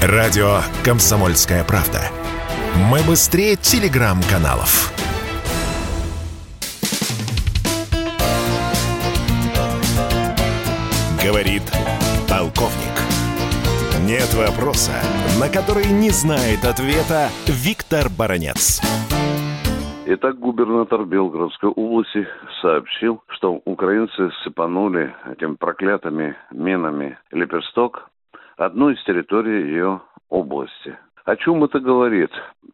Радио «Комсомольская правда». Мы быстрее телеграм-каналов. Говорит полковник. Нет вопроса, на который не знает ответа Виктор Баранец. Итак, губернатор Белгородской области сообщил, что украинцы сыпанули этими проклятыми минами лепесток одну из территорий ее области. О чем это говорит?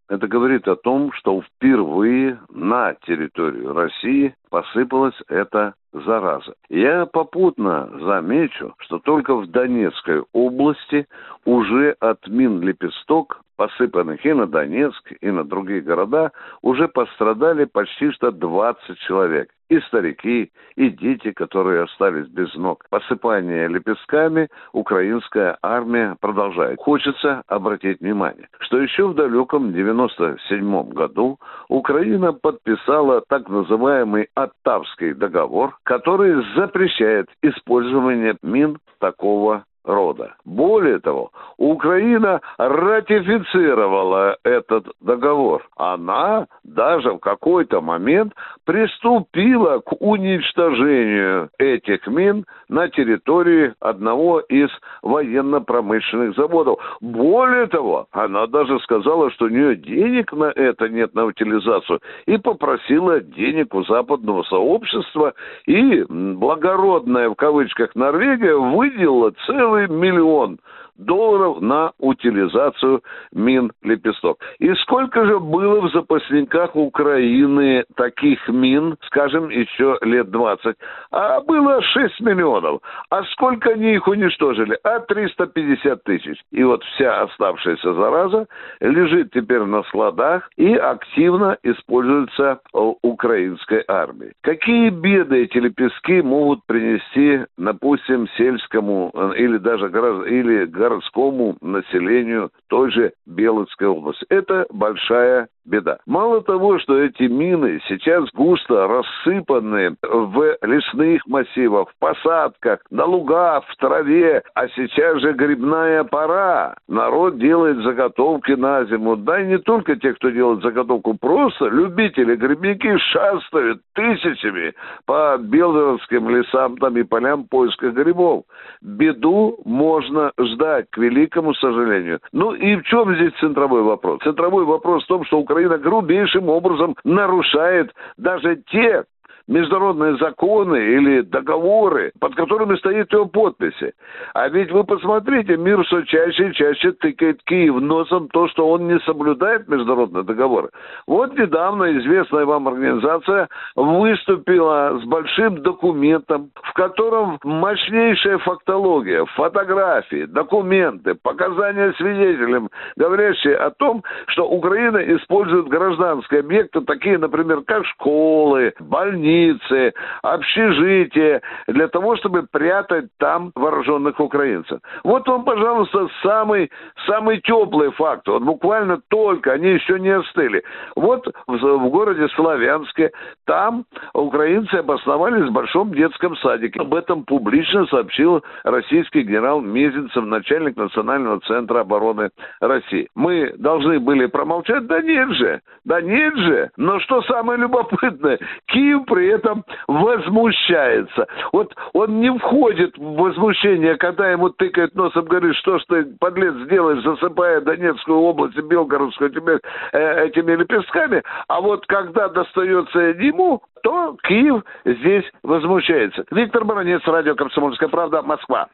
Это говорит о том, что впервые на территорию России посыпалась эта зараза. Я попутно замечу, что только в Донецкой области уже от мин лепесток посыпанных и на Донецк, и на другие города, уже пострадали почти что 20 человек. И старики, и дети, которые остались без ног. Посыпание лепестками украинская армия продолжает. Хочется обратить внимание, что еще в далеком 97 году Украина подписала так называемый Оттавский договор, который запрещает использование мин такого рода. Более того, Украина ратифицировала этот договор. Она даже в какой-то момент приступила к уничтожению этих мин на территории одного из военно-промышленных заводов. Более того, она даже сказала, что у нее денег на это нет, на утилизацию, и попросила денег у западного сообщества, и благородная в кавычках Норвегия выделила целый целый миллион долларов на утилизацию мин лепесток. И сколько же было в запасниках Украины таких мин, скажем, еще лет 20? А было 6 миллионов. А сколько они их уничтожили? А 350 тысяч. И вот вся оставшаяся зараза лежит теперь на складах и активно используется украинской армией. Какие беды эти лепестки могут принести, допустим, сельскому э, или даже или городскому населению той же Белоцкой области. Это большая беда. Мало того, что эти мины сейчас густо рассыпаны в лесных массивах, в посадках, на лугах, в траве, а сейчас же грибная пора. Народ делает заготовки на зиму. Да и не только те, кто делает заготовку, просто любители грибники шастают тысячами по белгородским лесам там и полям поиска грибов. Беду можно ждать, к великому сожалению. Ну и в чем здесь центровой вопрос? Центровой вопрос в том, что Украина грубейшим образом нарушает даже те международные законы или договоры, под которыми стоит его подписи. А ведь вы посмотрите, мир все чаще и чаще тыкает Киев носом то, что он не соблюдает международные договоры. Вот недавно известная вам организация выступила с большим документом, в котором мощнейшая фактология, фотографии, документы, показания свидетелям, говорящие о том, что Украина использует гражданские объекты, такие, например, как школы, больницы, больницы, общежития, для того, чтобы прятать там вооруженных украинцев. Вот вам, пожалуйста, самый, самый теплый факт. Вот буквально только, они еще не остыли. Вот в, в городе Славянске, там украинцы обосновались в большом детском садике. Об этом публично сообщил российский генерал Мезенцев, начальник Национального центра обороны России. Мы должны были промолчать? Да нет же, да нет же. Но что самое любопытное, Киев при при этом возмущается. Вот он не входит в возмущение, когда ему тыкает носом, говорит, что ж ты, подлец, делаешь, засыпая Донецкую область и Белгородскую тебе э, этими лепестками, а вот когда достается ему, то Киев здесь возмущается. Виктор Баранец, радио «Комсомольская правда», Москва.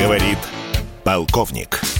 Говорит полковник.